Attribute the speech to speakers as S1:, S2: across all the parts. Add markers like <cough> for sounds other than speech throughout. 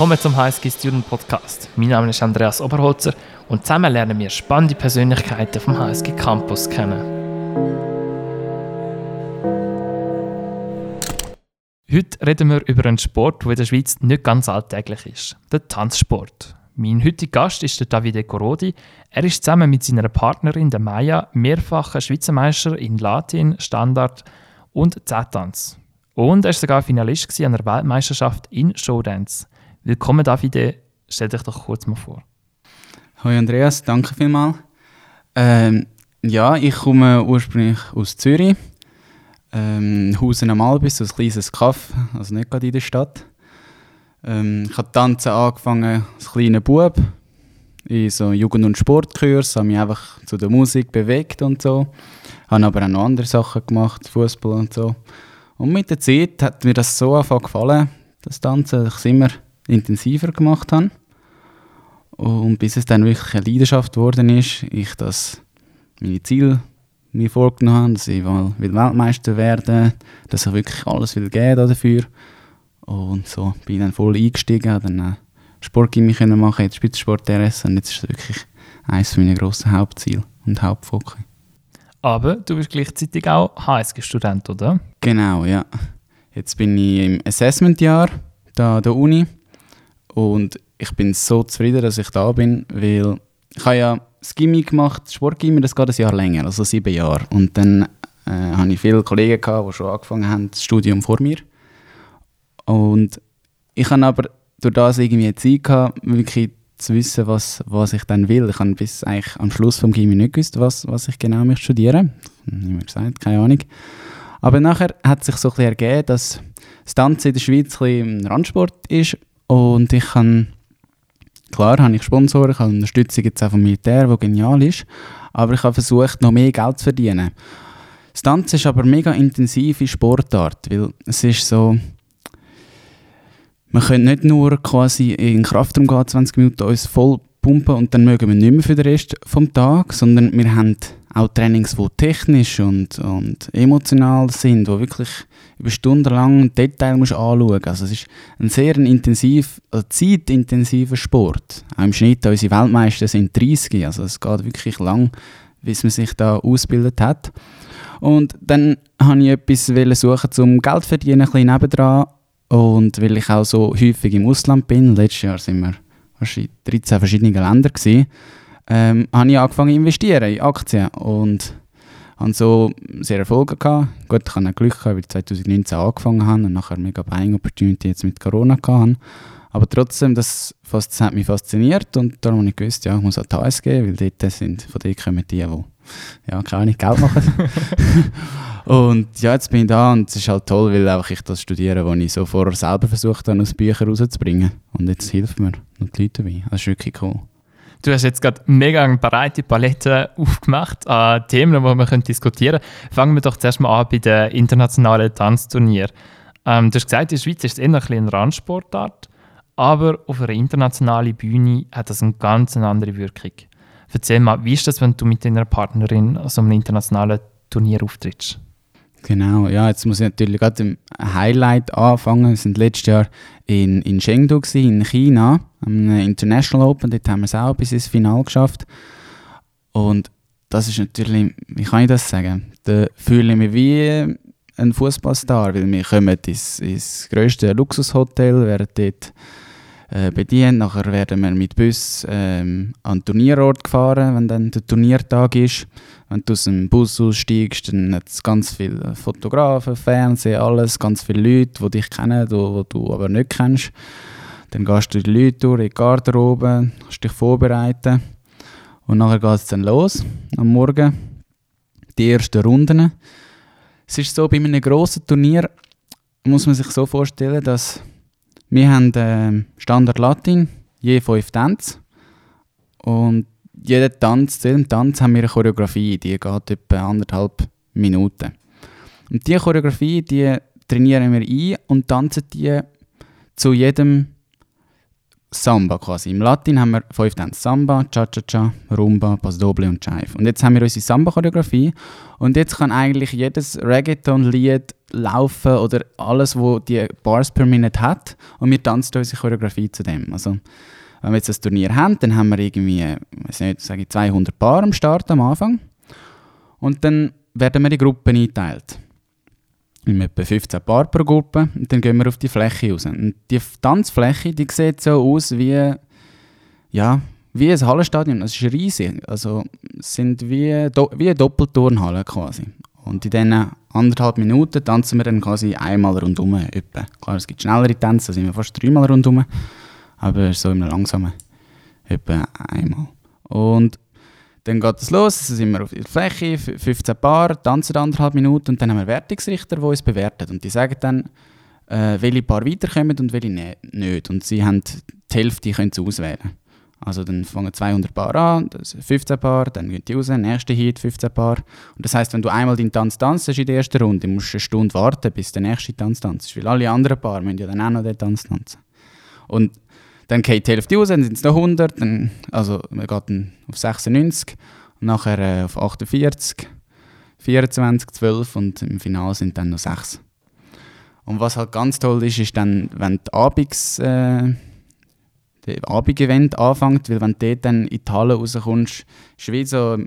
S1: Willkommen zum HSG Student Podcast. Mein Name ist Andreas Oberholzer und zusammen lernen wir spannende Persönlichkeiten vom HSG Campus kennen. Heute reden wir über einen Sport, der in der Schweiz nicht ganz alltäglich ist: den Tanzsport. Mein heutiger Gast ist der Davide Corodi. Er ist zusammen mit seiner Partnerin, der Maya, mehrfacher Schweizer Meister in Latin, Standard und Z-Tanz. Und er war sogar Finalist an der Weltmeisterschaft in Showdance. Willkommen, Davide. Stell dich doch kurz mal vor.
S2: Hallo Andreas, danke vielmals. Ähm, ja, ich komme ursprünglich aus Zürich. Ähm, Hausen am Albis, ein kleines Kaff, also nicht gerade in der Stadt. Ähm, ich habe tanzen angefangen als kleiner Bub in so Jugend- und Sportkurs, habe mich einfach zu der Musik bewegt und so. Habe aber auch noch andere Sachen gemacht, Fußball und so. Und mit der Zeit hat mir das so einfach gefallen, das Tanzen, ich immer intensiver gemacht habe. Und bis es dann wirklich eine Leidenschaft geworden ist, ich das meine Ziele mir vorgenommen habe, dass ich will Weltmeister werden dass ich wirklich alles will geben dafür. Und so bin ich dann voll eingestiegen, habe dann Sportgymnastik machen, jetzt Spitzensport RS und jetzt ist es wirklich eines meiner grossen Hauptziele und Hauptfokus.
S1: Aber du bist gleichzeitig auch HSG-Student, oder?
S2: Genau, ja. Jetzt bin ich im Assessment-Jahr da an der Uni und ich bin so zufrieden, dass ich da bin, weil ich habe ja das Gimmi gemacht, Sportgimmi, das geht ein Jahr länger, also sieben Jahre. Und dann äh, hatte ich viele Kollegen, gehabt, die schon angefangen haben, das Studium vor mir. Und ich habe aber durch das irgendwie Zeit gehabt, wirklich zu wissen, was, was ich dann will. Ich habe bis eigentlich am Schluss vom Gimmi nicht gewusst, was, was ich genau möchte studieren. Nicht gesagt, keine Ahnung. Aber nachher hat sich so ein bisschen ergeben, dass das Tanzen in der Schweiz ein Randsport ist und ich kann klar habe ich Sponsoren, ich habe Unterstützung jetzt auch vom Militär, wo genial ist, aber ich habe versucht, noch mehr Geld zu verdienen. Das Tanzen ist aber eine mega intensive Sportart, weil es ist so, wir können nicht nur quasi in Kraftraum gehen, 20 Minuten uns voll pumpen und dann mögen wir nicht mehr für den Rest des Tages, sondern wir haben auch Trainings, die technisch und, und emotional sind, wo wirklich über Stunden lang Detail musst anschauen Also es ist ein sehr intensiv, also zeitintensiver Sport. Auch im Schnitt, unsere Weltmeister sind 30, also es geht wirklich lang, bis man sich da ausgebildet hat. Und dann habe ich etwas suchen, um Geld zu verdienen, ein bisschen nebendran. Und weil ich auch so häufig im Ausland bin, letztes Jahr sind wir wahrscheinlich 13 verschiedene Länder gewesen, ähm, habe ich angefangen zu investieren in Aktien und habe so sehr Erfolge gehabt. Gut, ich hatte Glück, gehabt, weil ich 2019 angefangen habe und nachher mega Buying Opportunity jetzt mit Corona hatte. Aber trotzdem, das, das hat mich fasziniert und darum habe ich gewusst, ja, ich muss an die HSG, weil dort sind, von dort kommen die, die ja, keine Ahnung, Geld machen. <laughs> und ja, jetzt bin ich da und es ist halt toll, weil einfach ich das studiere, was ich so vorher selber versucht habe, aus Büchern rauszubringen. Und jetzt hilft mir und die Leute dabei. Das ist wirklich cool.
S1: Du hast jetzt gerade mega eine breite Palette aufgemacht an Themen, die wir diskutieren können. Fangen wir doch zuerst mal an bei den internationalen Tanzturnieren. Ähm, du hast gesagt, in der Schweiz ist es eher ein eine Randsportart, aber auf einer internationalen Bühne hat das eine ganz andere Wirkung. Erzähl mal, wie ist das, wenn du mit deiner Partnerin an so einem internationalen Turnier auftrittst?
S2: Genau, ja, jetzt muss ich natürlich gerade im Highlight anfangen. Wir sind letztes Jahr in, in Chengdu, gewesen, in China, am International Open. Dort haben wir es auch bis ins Finale geschafft. Und das ist natürlich, wie kann ich das sagen? Da fühle ich mich wie ein Fußballstar, weil wir kommen ins, ins grösste Luxushotel, werden dort äh, bedient. Nachher werden wir mit Bus ähm, an den Turnierort gefahren, wenn dann der Turniertag ist. Wenn du aus dem Bus aussteigst, dann hat es ganz viele Fotografen, Fernsehen, alles, ganz viele Leute, die dich kennen, die, du aber nicht kennst. Dann gehst du die Leute durch, in die Garderobe, kannst dich vorbereiten. Und nachher geht es dann los, am Morgen. Die ersten Runden. Es ist so, bei einem grossen Turnier muss man sich so vorstellen, dass wir haben äh, Standard Latin, je fünf Tänze. Und jeder Tanz, zu jedem Tanz haben wir eine Choreografie, die geht etwa anderthalb Minuten. Und diese Choreografie, die trainieren wir ein und tanzen die zu jedem Samba quasi. Im Latin haben wir fünf Tänze. Samba, Cha-Cha-Cha, Rumba, Pass Doble und Jive. Und jetzt haben wir unsere Samba-Choreografie und jetzt kann eigentlich jedes Reggaeton-Lied laufen oder alles, wo die Bars per Minute hat und wir tanzen unsere Choreografie zu dem. Also wenn wir jetzt das Turnier haben, dann haben wir irgendwie, weiß nicht, sage ich 200 Paar am Start am Anfang und dann werden wir in Gruppen eingeteilt in etwa 15 Paar pro Gruppe und dann gehen wir auf die Fläche raus. Und die Tanzfläche, die sieht so aus wie, ja, wie ein Hallenstadion. Es ist riesig. Also es sind wie, wie eine Doppelturnhalle quasi. Und in diesen anderthalb Minuten tanzen wir dann quasi einmal rundum. Etwa. Klar, es gibt schnellere Tänze, da sind wir fast dreimal rundum. Aber so einem langsamen etwa einmal. Und dann geht es los, dann sind wir auf der Fläche, 15 Paar, tanzen anderthalb Minuten und dann haben wir Wertungsrichter, die uns bewerten. Und die sagen dann, äh, welche Paar weiterkommen und welche ne nicht. Und sie haben die Hälfte können sie auswählen. Also dann fangen 200 Paar an, das 15 Paar, dann gehen die raus, nächste Hit 15 Paar. Und das heißt, wenn du einmal deinen Tanz tanzt in der ersten Runde, musst du eine Stunde warten, bis der nächste Tanz tanzt. Weil alle anderen Paar müssen ja dann auch noch den Tanz tanzen. Und dann geht die Hälfte raus, dann sind es noch 100, dann, also man geht dann auf 96 und nachher äh, auf 48, 24, 12 und im Finale sind dann noch 6. Und was halt ganz toll ist, ist dann, wenn die Abends, äh, der Abendevent anfängt, weil wenn du dort dann in die Halle rauskommst, ist wie so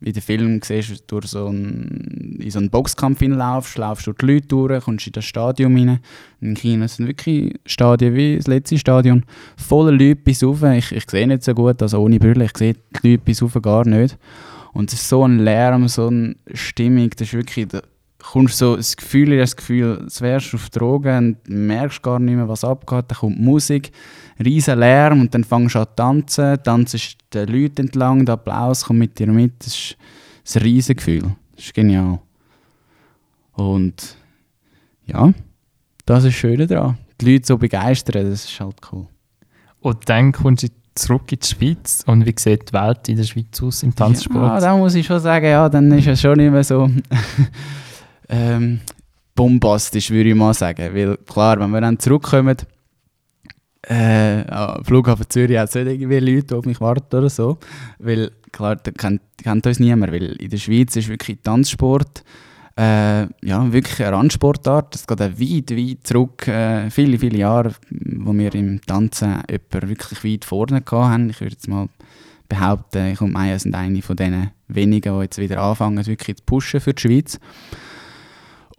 S2: wie der Film siehst, durch so einen, in so einen Boxkampf hineinlaufst, laufst du die Leute durch, kommst in das Stadion rein. In China sind wirklich Stadien wie das letzte Stadion, voller Leute bis rauf. Ich, ich sehe nicht so gut, also ohne Brille, ich sehe die Leute bis rauf gar nicht. Und es ist so ein Lärm, so eine Stimmung, das ist wirklich, da kommst so das Gefühl, das Gefühl, als wärst du auf Drogen und merkst gar nicht mehr, was abgeht. Dann kommt Musik, riesen Lärm und dann fängst du an zu tanzen, tanzt den Leuten entlang, der Applaus kommt mit dir mit. Das ist ein riesen Gefühl. Das ist genial. Und ja, das ist das Schöne daran. Die Leute so begeistern, das ist halt cool.
S1: Und dann kommst du zurück in die Schweiz und wie sieht die Welt in der Schweiz aus im Tanzsport?
S2: Ja, da muss ich schon sagen, ja, dann ist es schon nicht mehr so <laughs> ähm, bombastisch, würde ich mal sagen. Weil klar, wenn wir dann zurückkommen, äh, am Flughafen Zürich hat es nicht irgendwie Leute, die auf mich warten oder so. Weil, klar, da kennt, kennt uns niemand, weil in der Schweiz ist wirklich Tanzsport äh, ja, wirklich eine Randsportart. Es geht auch weit, weit zurück, äh, viele, viele Jahre, wo wir im Tanzen jemanden wirklich weit vorne hatten. Ich würde jetzt mal behaupten, ich und Maya sind eine von den wenigen, die jetzt wieder anfangen, wirklich zu pushen für die Schweiz.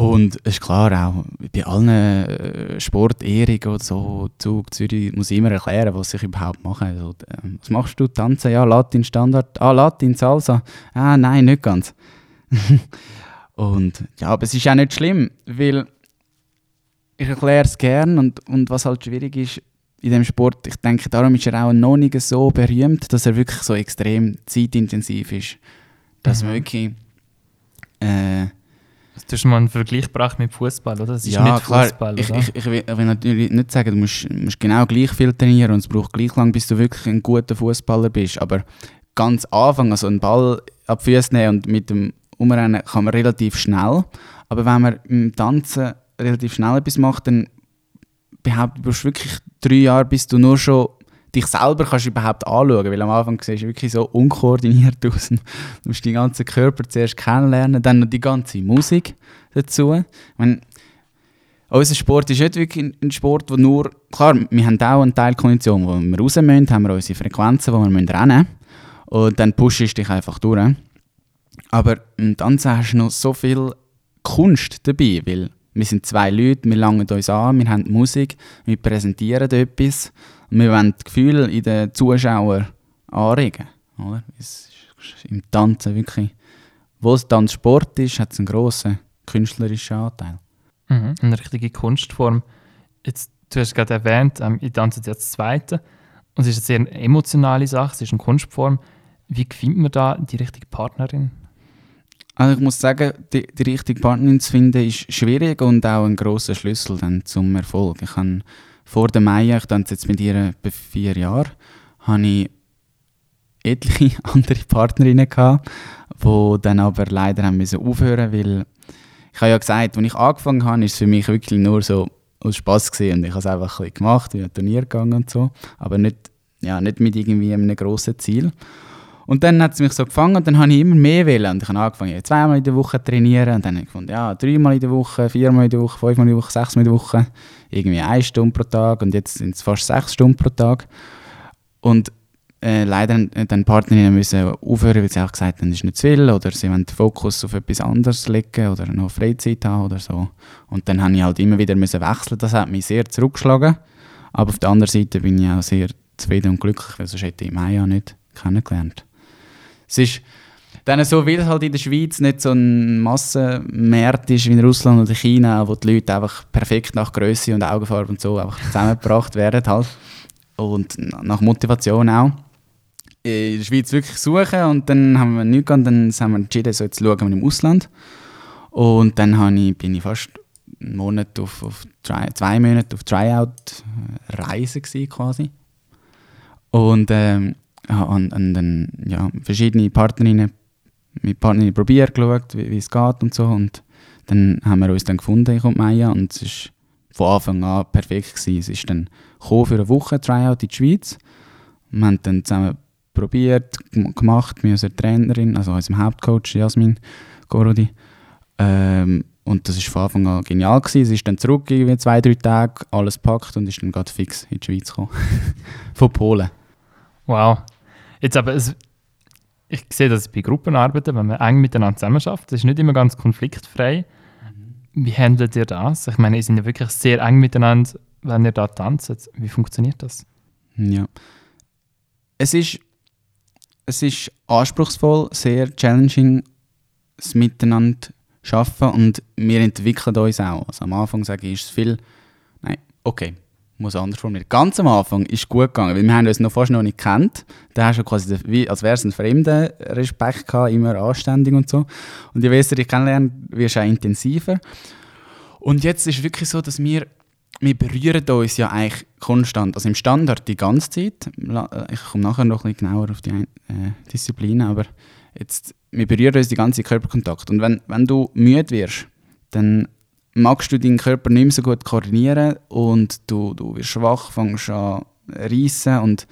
S2: Und es ist klar, auch bei allen äh, Sportehrungen oder so, Zug, Zürich, muss ich immer erklären, was ich überhaupt mache. Also, äh, was machst du? Tanzen? Ja, Latin Standard. Ah, Latin, Salsa. Ah, nein, nicht ganz. <laughs> und ja, aber es ist auch nicht schlimm, weil ich erkläre es gern und, und was halt schwierig ist in dem Sport, ich denke, darum ist er auch noch nicht so berühmt, dass er wirklich so extrem zeitintensiv ist. Dass mhm. man wirklich äh,
S1: Du hast mal einen Vergleich gebracht mit Fußball, oder?
S2: Das ist ja, nicht. Fußball, ich, ich, ich, will, will natürlich nicht sagen, du musst, musst, genau gleich viel trainieren und es braucht gleich lang, bis du wirklich ein guter Fußballer bist. Aber ganz Anfang, also einen Ball ab Füße nehmen und mit dem Umrennen kann man relativ schnell. Aber wenn man im Tanzen relativ schnell etwas macht, dann behauptet, du wirklich drei Jahre, bis du nur schon dich selber kannst überhaupt anschauen, weil am Anfang siehst du wirklich so unkoordiniert <laughs> aus. Du musst den ganzen Körper zuerst kennenlernen, dann noch die ganze Musik dazu. Ich meine, unser Sport ist nicht wirklich ein Sport, wo nur, klar, wir haben auch eine Teilkondition, wo wir raus müssen, haben wir unsere Frequenzen, wo wir rennen müssen. Und dann pushst du dich einfach durch. Aber Tanzen hast du noch so viel Kunst dabei, weil wir sind zwei Leute, wir langen uns an, wir haben Musik, wir präsentieren etwas wir wollen das Gefühl in den Zuschauern anregen. Oder? Es ist Im Tanzen wirklich, wo es Tanzsport ist, hat es einen grossen künstlerischen Anteil.
S1: Mhm, eine richtige Kunstform. Jetzt, du hast gerade erwähnt, ähm, ich tanze jetzt das Zweite und es ist eine sehr emotionale Sache, es ist eine Kunstform. Wie findet man da die richtige Partnerin?
S2: Also ich muss sagen, die, die richtige Partnerin zu finden, ist schwierig und auch ein großer Schlüssel dann zum Erfolg. Ich habe vor der Maya, ich tanze jetzt mit ihr etwa vier Jahre, habe ich etliche <laughs> andere Partnerinnen gehabt, die dann aber leider haben müssen aufhören weil ich habe ja gesagt, als ich angefangen habe, ist es für mich wirklich nur so aus Spass und ich habe es einfach ein bisschen gemacht, bin ein Turnier gegangen und so, aber nicht, ja, nicht mit irgendwie einem grossen Ziel. Und dann hat es mich so gefangen und dann habe ich immer mehr wählen und ich habe angefangen, zweimal in der Woche zu trainieren und dann habe ich gefunden, ja, dreimal in der Woche, viermal in der Woche, fünfmal in der Woche, sechsmal in der Woche, irgendwie eine Stunde pro Tag und jetzt sind es fast sechs Stunden pro Tag. Und äh, leider dann Partnerinnen müssen aufhören, weil sie auch gesagt haben, das ist nicht zu viel oder sie wollen den Fokus auf etwas anderes legen oder noch Freizeit haben oder so. Und dann habe ich halt immer wieder müssen wechseln. Das hat mich sehr zurückgeschlagen. Aber auf der anderen Seite bin ich auch sehr zufrieden und glücklich, weil sonst hätte ich Maya nicht kennengelernt. Es ist dann so, weil es halt in der Schweiz nicht so ein Massenmarkt ist wie in Russland oder China, wo die Leute einfach perfekt nach Größe und Augenfarbe und so einfach zusammengebracht werden halt. Und nach Motivation auch in der Schweiz wirklich suchen und dann haben wir nichts gehabt, dann haben wir entschieden, so jetzt schauen wir im Ausland. Und dann ich, bin ich fast einen Monat auf, auf Try, zwei Monate auf Tryout-Reise quasi. Und, ähm, und, und dann ja, verschiedene Partnerinnen, mit Partnerinnen probiert, geschaut, wie, es geht und so. Und dann haben wir uns dann gefunden, ich und Maya, und es war von Anfang an perfekt. Gewesen. Es ist dann für eine Woche Tryout in die Schweiz. Wir haben dann zusammen probiert, gemacht mit unserer Trainerin, also unserem Hauptcoach Jasmin Gorodi. Ähm, und das war von Anfang an genial. Gewesen. Sie ist dann zurück, irgendwie zwei, drei Tage, alles packt und ist dann gerade fix in die Schweiz gekommen. <laughs> Von Polen.
S1: Wow. Jetzt aber, ich sehe das bei Gruppenarbeiten, wenn man eng miteinander zusammenarbeitet, das ist nicht immer ganz konfliktfrei. Mhm. Wie handelt ihr das? Ich meine, ihr seid ja wirklich sehr eng miteinander, wenn ihr da tanzt. Wie funktioniert das?
S2: Ja. Es ist es ist anspruchsvoll, sehr challenging, das Miteinander zu arbeiten und wir entwickeln uns auch. Also am Anfang sage ich, ist es viel, nein, okay, muss anders formulieren. Ganz am Anfang ist es gut gegangen, weil wir haben uns noch fast noch nicht kennt. Da hast du quasi, wie, als wäre es ein fremder Respekt gehabt, immer anständig und so. Und je besser dich kennenlernen, wirst du auch intensiver. Und jetzt ist es wirklich so, dass wir wir berühren uns ja eigentlich konstant. Also im Standard die ganze Zeit. Ich komme nachher noch ein bisschen genauer auf die äh, Disziplinen, aber jetzt, wir berühren uns die ganze Körperkontakt. Und wenn, wenn du müde wirst, dann magst du deinen Körper nicht mehr so gut koordinieren und du, du wirst schwach, fängst an reissen und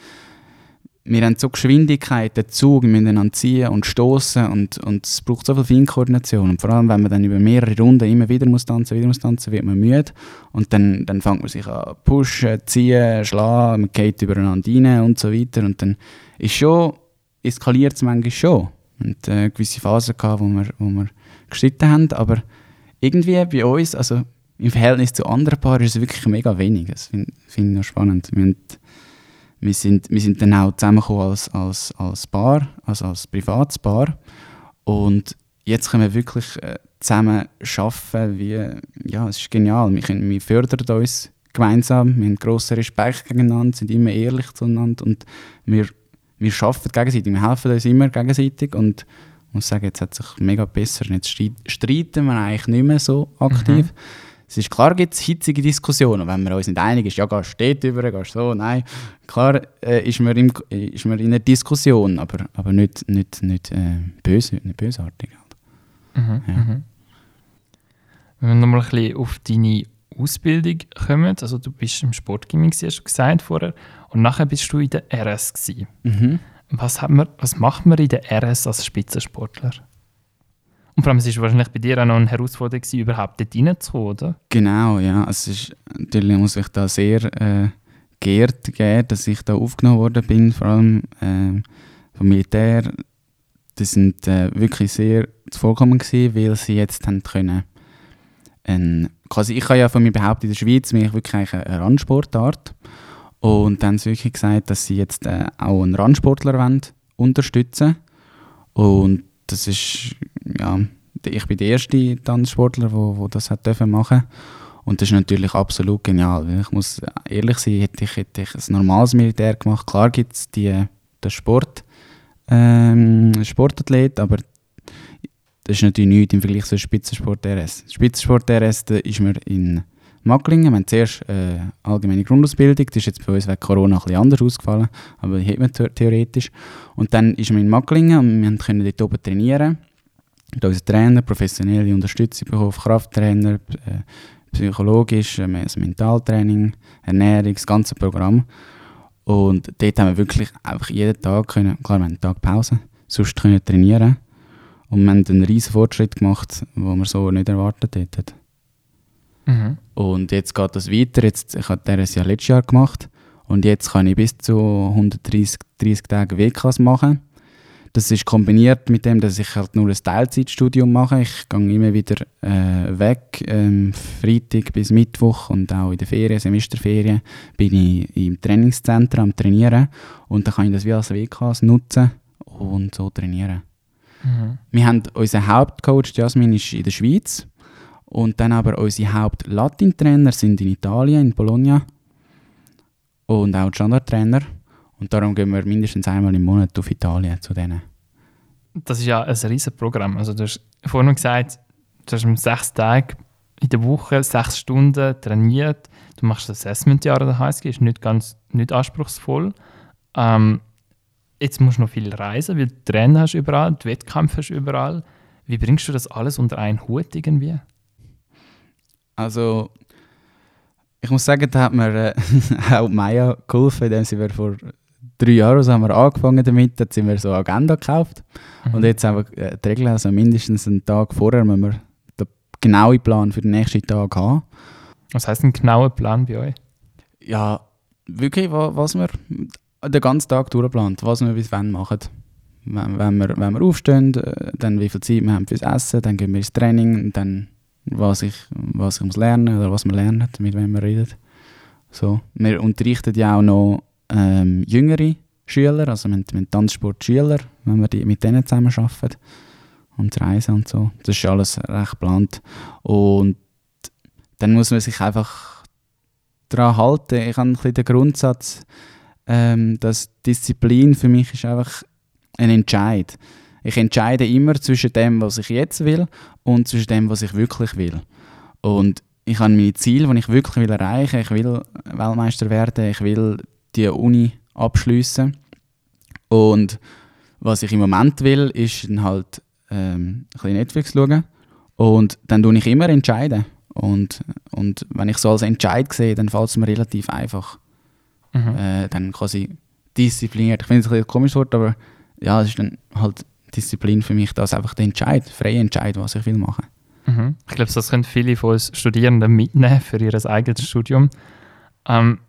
S2: wir haben so Geschwindigkeit, den Zug, wir müssen ziehen und stoßen und, und es braucht so viel Feinkoordination. Und vor allem, wenn man dann über mehrere Runden immer wieder muss tanzen, wieder muss tanzen, wird man müde und dann, dann fängt man sich an pushen, ziehen, schlagen, man geht übereinander rein und so weiter und dann ist schon, eskaliert es manchmal schon. Und äh, gewisse Phasen gehabt, wo wir, wo wir gestritten haben, aber irgendwie bei uns, also im Verhältnis zu anderen Paaren, ist es wirklich mega wenig. Das finde find ich noch spannend. Wir haben wir sind, wir sind dann auch zusammengekommen als, als, als Paar, also als privates Paar. Und jetzt können wir wirklich äh, zusammen arbeiten, wie, ja, es ist genial. Wir, können, wir fördern uns gemeinsam, wir haben grossen Respekt gegeneinander, sind immer ehrlich zueinander und wir, wir arbeiten gegenseitig, wir helfen uns immer gegenseitig und ich muss sagen, jetzt hat sich mega besser. Jetzt streiten wir eigentlich nicht mehr so aktiv. Mhm es ist klar, gibt es hitzige Diskussionen. Wenn wir uns nicht einig sind, ja, gehst du dort über, gehst so, nein. Klar äh, ist, man im, ist man in einer Diskussion, aber, aber nicht, nicht, nicht, äh, böse, nicht bösartig.
S1: Halt. Mhm, ja. mhm. Wenn wir nochmal ein bisschen auf deine Ausbildung kommen, also du bist im Sportgymnasium, hast du gesagt vorher, und nachher bist du in der RS gewesen. Mhm. Was, hat man, was macht man in der RS als Spitzensportler? Und vor allem, es war wahrscheinlich bei dir auch noch eine Herausforderung, gewesen, überhaupt dort reinzukommen, oder?
S2: Genau, ja. Es ist, natürlich muss ich da sehr äh, geehrt geben, dass ich da aufgenommen worden bin, vor allem äh, vom Militär. Das sind äh, wirklich sehr zuvorkommend gewesen, weil sie jetzt haben können, ein, quasi ich habe ja von mir behauptet, in der Schweiz bin ich wirklich eine Randsportart. Und dann haben sie wirklich gesagt, dass sie jetzt äh, auch einen Randsportler wollen, unterstützen Und das ist, ja, ich bin der erste Tanzsportler, wo, wo das hat dürfen machen und das ist natürlich absolut genial. Ich muss ehrlich sein, hätte ich, hätte ich ein normales Militär gemacht. Klar gibt es den Sport, ähm, Sportathlet, aber das ist natürlich nichts im Vergleich zu Spitzensport RS. Spitzensport RS da ist man in Macklingen. Wir haben zuerst äh, allgemeine Grundausbildung, das ist jetzt bei uns wegen Corona ein bisschen anders ausgefallen, aber die hat man theoretisch. Und dann ist man in Macklingen und wir können dort oben trainieren. Und unser Trainer, professionelle Unterstützung bekommen, Krafttrainer, äh, psychologisch, ähm, das Mentaltraining, Ernährung, das ganze Programm. Und dort haben wir wirklich einfach jeden Tag können, klar, wir haben einen Tag Pause, sonst können trainieren. Und wir haben einen riesen Fortschritt gemacht, den wir so nicht erwartet hätten.
S1: Mhm.
S2: Und jetzt geht das weiter. Jetzt, ich habe das ja letztes Jahr gemacht. Und jetzt kann ich bis zu 130 30 Tage WKs machen. Das ist kombiniert mit dem, dass ich halt nur ein Teilzeitstudium mache. Ich gehe immer wieder äh, weg, ähm, Freitag bis Mittwoch und auch in der Ferien, Semesterferien, bin ich im Trainingszentrum am Trainieren und dann kann ich das wie als WKs nutzen und so trainieren.
S1: Mhm.
S2: Wir haben unseren Hauptcoach Jasmin ist in der Schweiz und dann aber unsere Haupt-Latin-Trainer sind in Italien, in Bologna und auch die Standardtrainer. Und darum gehen wir mindestens einmal im Monat auf Italien zu denen.
S1: Das ist ja ein riesiges Programm. Also du hast vorhin gesagt, du hast sechs Tage in der Woche, sechs Stunden trainiert. Du machst das Assessment-Jahr der HSG, ist nicht ganz nicht anspruchsvoll. Ähm, jetzt musst du noch viel reisen, weil du Trainer hast überall, die Wettkämpfe hast überall. Wie bringst du das alles unter einen Hut irgendwie?
S2: Also, ich muss sagen, da hat mir äh, <laughs> auch Maya geholfen, indem sie wir vor drei Jahren so haben wir angefangen damit, da sind wir so eine Agenda gekauft
S1: Mhm.
S2: und jetzt haben wir äh, die Regel, also mindestens einen Tag vorher müssen wir den genauen Plan für den nächsten Tag haben.
S1: Was heißt ein genauer Plan bei euch?
S2: Ja, wirklich, wa- was wir den ganzen Tag durchplant, was wir bis wann machen. Wenn, wenn, wir, wenn wir aufstehen, äh, dann wie viel Zeit wir haben fürs Essen, dann gehen wir ins Training und dann was ich, was ich muss lernen oder was wir lernen, mit wem wir reden. So. Wir unterrichten ja auch noch ähm, jüngere Schüler, also wir haben Tanzsportschüler, wenn wir die, mit denen zusammen arbeiten und reisen und so. Das ist alles recht geplant. Und dann muss man sich einfach daran halten. Ich habe ein bisschen den Grundsatz, ähm, dass Disziplin für mich ist einfach ein Entscheid. Ich entscheide immer zwischen dem, was ich jetzt will und zwischen dem, was ich wirklich will. Und ich habe meine Ziele, die ich wirklich will erreichen will. Ich will Weltmeister werden, ich will die Uni abschließen. Und was ich im Moment will, ist dann halt ähm, ein bisschen Netflix schauen. Und dann tue ich immer entscheiden. Und, und wenn ich so als Entscheid sehe, dann fällt es mir relativ einfach.
S1: Mhm.
S2: Äh, dann quasi diszipliniert. Ich finde es ein bisschen ein komisches Wort, aber ja, es ist dann halt Disziplin für mich, das einfach der Entscheid, freie Entscheid, was ich will machen.
S1: Mhm. Ich glaube, das können viele von uns Studierenden mitnehmen für ihr eigenes Studium. Ähm,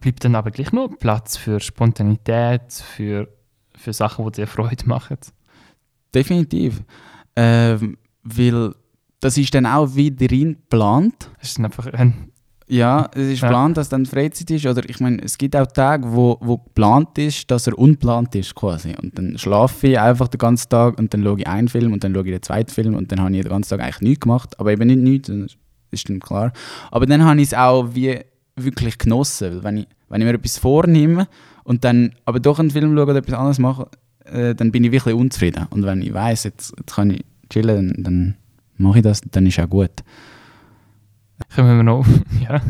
S1: bleibt dann aber gleich noch Platz für Spontanität, für, für Sachen, die dir Freude machen.
S2: Definitiv. Ähm, weil das ist dann auch wieder geplant.
S1: Es ist einfach ein,
S2: Ja, es ist
S1: Ja.
S2: geplant, dass dann Freizeit ist. Oder ich meine, es gibt auch Tage, wo, wo geplant ist, dass er unplant ist quasi. Und dann schlafe ich einfach den ganzen Tag und dann schaue ich einen Film und dann schaue ich den zweiten Film und dann habe ich den ganzen Tag eigentlich nichts gemacht. Aber eben nicht nichts, das ist dann klar. Aber dann habe ich es auch wie wirklich genossen. Weil wenn ich, wenn ich mir etwas vornehme und dann aber doch einen Film schaue oder etwas anderes mache, äh, dann bin ich wirklich unzufrieden. Und wenn ich weiß jetzt, jetzt kann ich chillen, dann, dann mache ich das, dann ist auch gut.
S1: Kommen wir noch, <laughs> ja,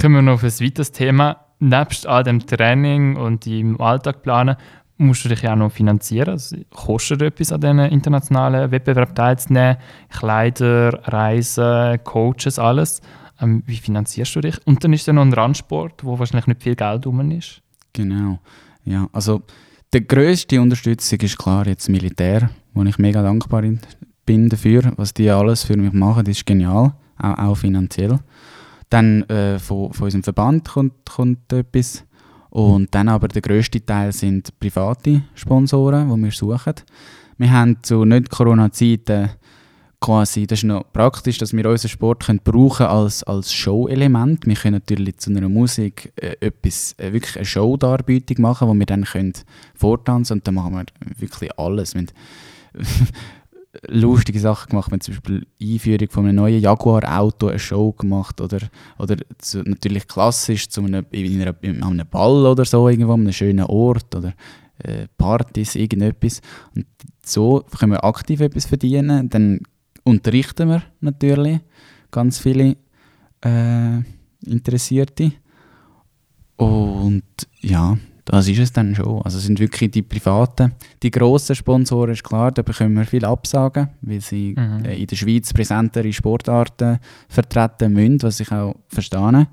S1: kommen wir noch auf ein weiteres Thema. Nebst all dem Training und im Alltag planen, musst du dich ja auch noch finanzieren. Also, kostet etwas an diesen internationalen Wettbewerb teilzunehmen? Kleider, Reisen, Coaches, alles. Ähm, wie finanzierst du dich? Und dann ist ja noch ein Randsport, wo wahrscheinlich nicht viel Geld rum ist.
S2: Genau. Ja, also die grösste Unterstützung ist klar jetzt Militär, wo ich mega dankbar in- bin dafür, was die alles für mich machen, das ist genial, auch, auch finanziell. Dann äh, von, von unserem Verband kommt, kommt etwas und dann aber der grösste Teil sind private Sponsoren, die wir suchen. Wir haben zu Nicht-Corona-Zeiten quasi, das ist noch praktisch, dass wir unseren Sport können brauchen als, als Show-Element. Wir können natürlich zu einer Musik äh, etwas, äh, wirklich eine Show-Darbietung machen, wo wir dann können vortanzen und dann machen wir wirklich alles. Wir lustige Sachen gemacht, wir zum Beispiel Einführung von einem neuen Jaguar-Auto eine Show gemacht oder, oder zu, natürlich klassisch zu einem, in einer, in einem Ball oder so irgendwo, einem schönen Ort oder äh, Partys, irgendetwas. Und so können wir aktiv etwas verdienen. Dann unterrichten wir natürlich ganz viele äh, Interessierte. Und ja, das ist es dann schon. Also es sind wirklich die privaten, die grossen Sponsoren, ist klar, da bekommen wir viele Absagen, weil sie
S1: Mhm.
S2: äh, in der Schweiz präsentere Sportarten vertreten müssen, was ich auch verstehe.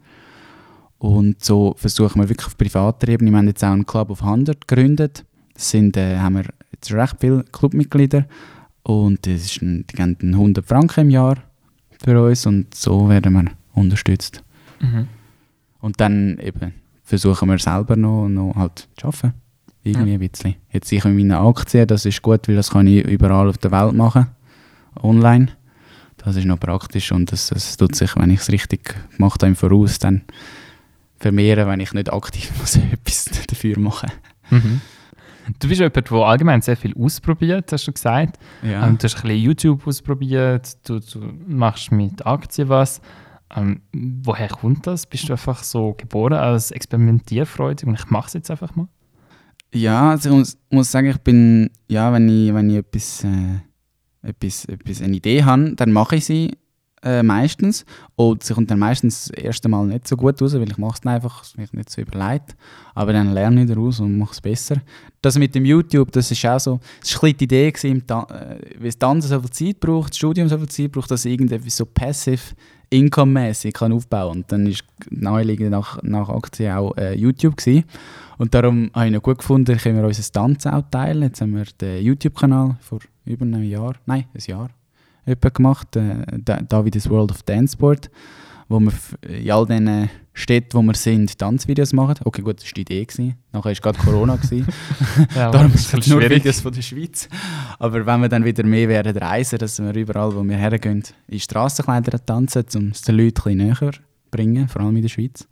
S2: Und so versuchen wir wirklich auf privater Ebene. Wir haben jetzt auch einen Club of 100 gegründet. Das sind, äh, haben wir jetzt recht viele Clubmitglieder. Und das ist ein, die geben dann 100 Franken im Jahr für uns und so werden wir unterstützt.
S1: Mhm.
S2: Und dann eben versuchen wir selber noch, noch halt zu arbeiten. Irgendwie ein bisschen. Jetzt sicher mit meinen Aktien, das ist gut, weil das kann ich überall auf der Welt machen. Online. Das ist noch praktisch und das, das tut sich, wenn ich es richtig gemacht habe im Voraus, dann vermehren, wenn ich nicht aktiv <laughs> muss, etwas dafür machen
S1: Mhm. Du bist jemand, der allgemein sehr viel ausprobiert, hast du gesagt.
S2: Ja.
S1: Ähm, du hast ein bisschen YouTube ausprobiert, du, du machst mit Aktien was. Ähm, woher kommt das? Bist du einfach so geboren als experimentierfreudig und ich mache es jetzt einfach mal?
S2: Ja, also ich muss, muss sagen, ich bin, ja, wenn ich, wenn ich etwas, äh, etwas, etwas, eine Idee habe, dann mache ich sie äh, meistens. Und sie kommt dann meistens das erste Mal nicht so gut raus, weil ich mache es einfach, es mich nicht so überlegt. Aber dann lerne ich daraus und mache es besser. Das mit dem YouTube, das ist auch so, es war ein die Idee, gewesen, äh, weil das Tanzen so viel Zeit braucht, das Studium so viel Zeit braucht, dass ich irgendetwas so passive Income-mäßig kann aufbauen Und dann ist naheliegend nach, nach Aktien auch äh, YouTube gewesen. Und darum habe ich noch gut gefunden, können wir unser Tanzen auch teilen. Jetzt haben wir den YouTube-Kanal vor über einem Jahr, nein, ein Jahr gemacht, äh, Da- Davids World of Dance Sport, wo wir in all diesen Städten, wo wir sind, Tanzvideos machen. Okay, gut, das war die Idee. Gewesen. Nachher war gerade Corona. Gewesen. <laughs> <laughs>
S1: Ja,
S2: Darum sind nur Videos von der Schweiz. Aber wenn wir dann wieder mehr werden reisen, dass wir überall, wo wir hergehen, in Strassenkleider tanzen, um es den Leuten ein näher zu bringen, vor allem in der Schweiz.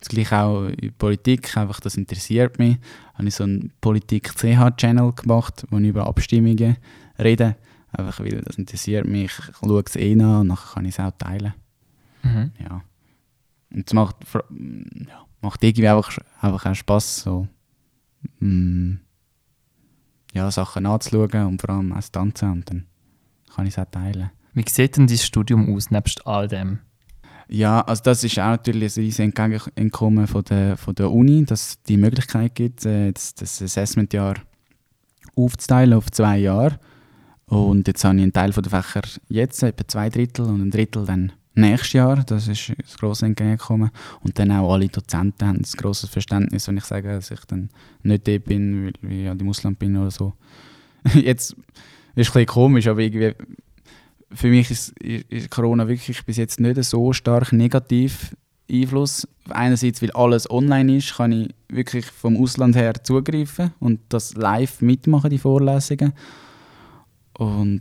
S2: Das gleiche auch in Politik, einfach das interessiert mich. Habe ich so einen Politik-CH-Channel gemacht, wo ich über Abstimmungen rede. Einfach weil das interessiert mich. Ich schaue es eh an und nachher kann ich es auch teilen.
S1: Mhm.
S2: Ja. Und es macht, ja, macht irgendwie einfach, einfach auch Spass, so mm, ja, Sachen anzuschauen und vor allem auch zu tanzen und dann kann ich es auch teilen.
S1: Wie sieht denn dein Studium aus, nebst all dem?
S2: Ja, also das ist auch natürlich ein riesiges Entgegenkommen von der, von der Uni, dass es die Möglichkeit gibt, äh, das Assessmentjahr aufzuteilen auf zwei Jahre. Und jetzt habe ich einen Teil der Fächer jetzt, etwa zwei Drittel, und ein Drittel dann nächstes Jahr. Das ist das grosse Entgegenkommen. Und dann auch alle Dozenten haben ein grosses Verständnis, wenn ich sage, dass ich dann nicht dort bin, weil ich ja im Ausland bin oder so. <laughs> jetzt ist es ein bisschen komisch, aber irgendwie für mich ist, ist Corona wirklich bis jetzt nicht so stark negativ Einfluss. Einerseits, weil alles online ist, kann ich wirklich vom Ausland her zugreifen und das live mitmachen, die Vorlesungen. Und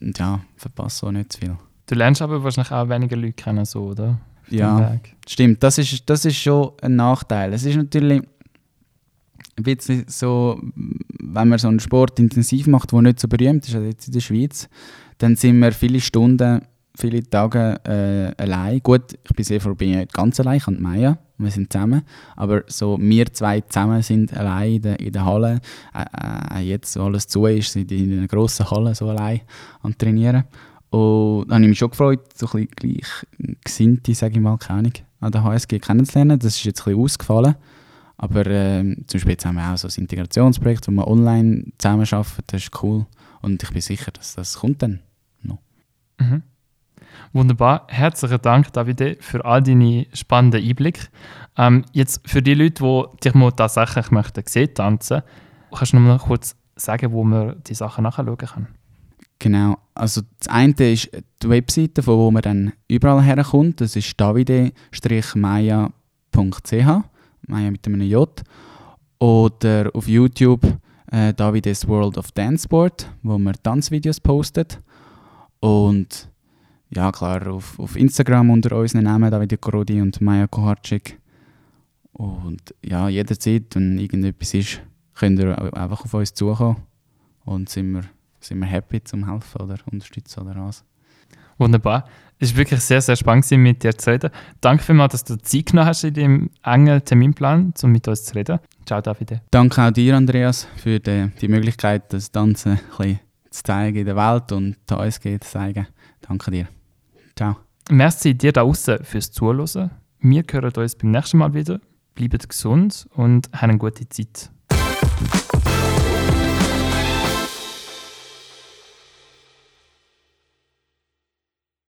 S2: ja, verpasse auch nicht zu viel.
S1: Du lernst aber wahrscheinlich auch weniger Leute kennen, so, oder? Auf
S2: Ja, stimmt. Das ist, das ist schon ein Nachteil. Es ist natürlich ein bisschen so, wenn man so einen Sport intensiv macht, der nicht so berühmt ist, also jetzt in der Schweiz, dann sind wir viele Stunden, viele Tage äh, allein. Gut, ich bin sehr froh, bin ich nicht ganz allein, ich und Maya, wir sind zusammen. Aber so wir zwei zusammen sind allein in der, in der Halle. Äh, äh, jetzt, wo alles zu ist, sind in einer grossen Halle so allein am Trainieren. Und da habe ich mich schon gefreut, so ein bisschen gleichgesinnte, sage ich mal, keine an der HSG kennenzulernen. Das ist jetzt ein bisschen ausgefallen. Aber ähm, zum Beispiel haben wir auch so ein Integrationsprojekt, wo wir online zusammenarbeiten. Das ist cool. Und ich bin sicher, dass das kommt dann.
S1: Mhm. Wunderbar. Herzlichen Dank, Davide, für all deine spannenden Einblicke. Ähm, jetzt für die Leute, die dich mal tatsächlich möchten sehen, tanzen, kannst du noch mal kurz sagen, wo man die Sachen nachschauen kann?
S2: Genau. Also das eine ist die Webseite, von wo man dann überall herkommt. Das ist davide-maya.ch, Maya mit einem J. Oder auf YouTube äh, Davides World of Dance Sport, wo man Tanzvideos postet. Und ja, klar, auf, auf Instagram unter unseren Namen Davide Korodi und Maya Koharczyk. Und ja, jederzeit, wenn irgendetwas ist, könnt ihr einfach auf uns zukommen. Und sind wir, sind wir happy zum helfen oder unterstützen oder was.
S1: Wunderbar. Es war wirklich sehr, sehr spannend, mit dir zu reden. Danke vielmals, dass du Zeit genommen hast in deinem engen Terminplan, um mit uns zu reden. Ciao, Davide.
S2: Danke auch dir, Andreas, für die, die Möglichkeit, das Tanzen ein bisschen zu zeigen in der Welt und die ASG zu zeigen. Danke dir. Ciao.
S1: Merci dir da draußen fürs Zuhören. Wir hören uns beim nächsten Mal wieder. Bleibt gesund und habt eine gute Zeit.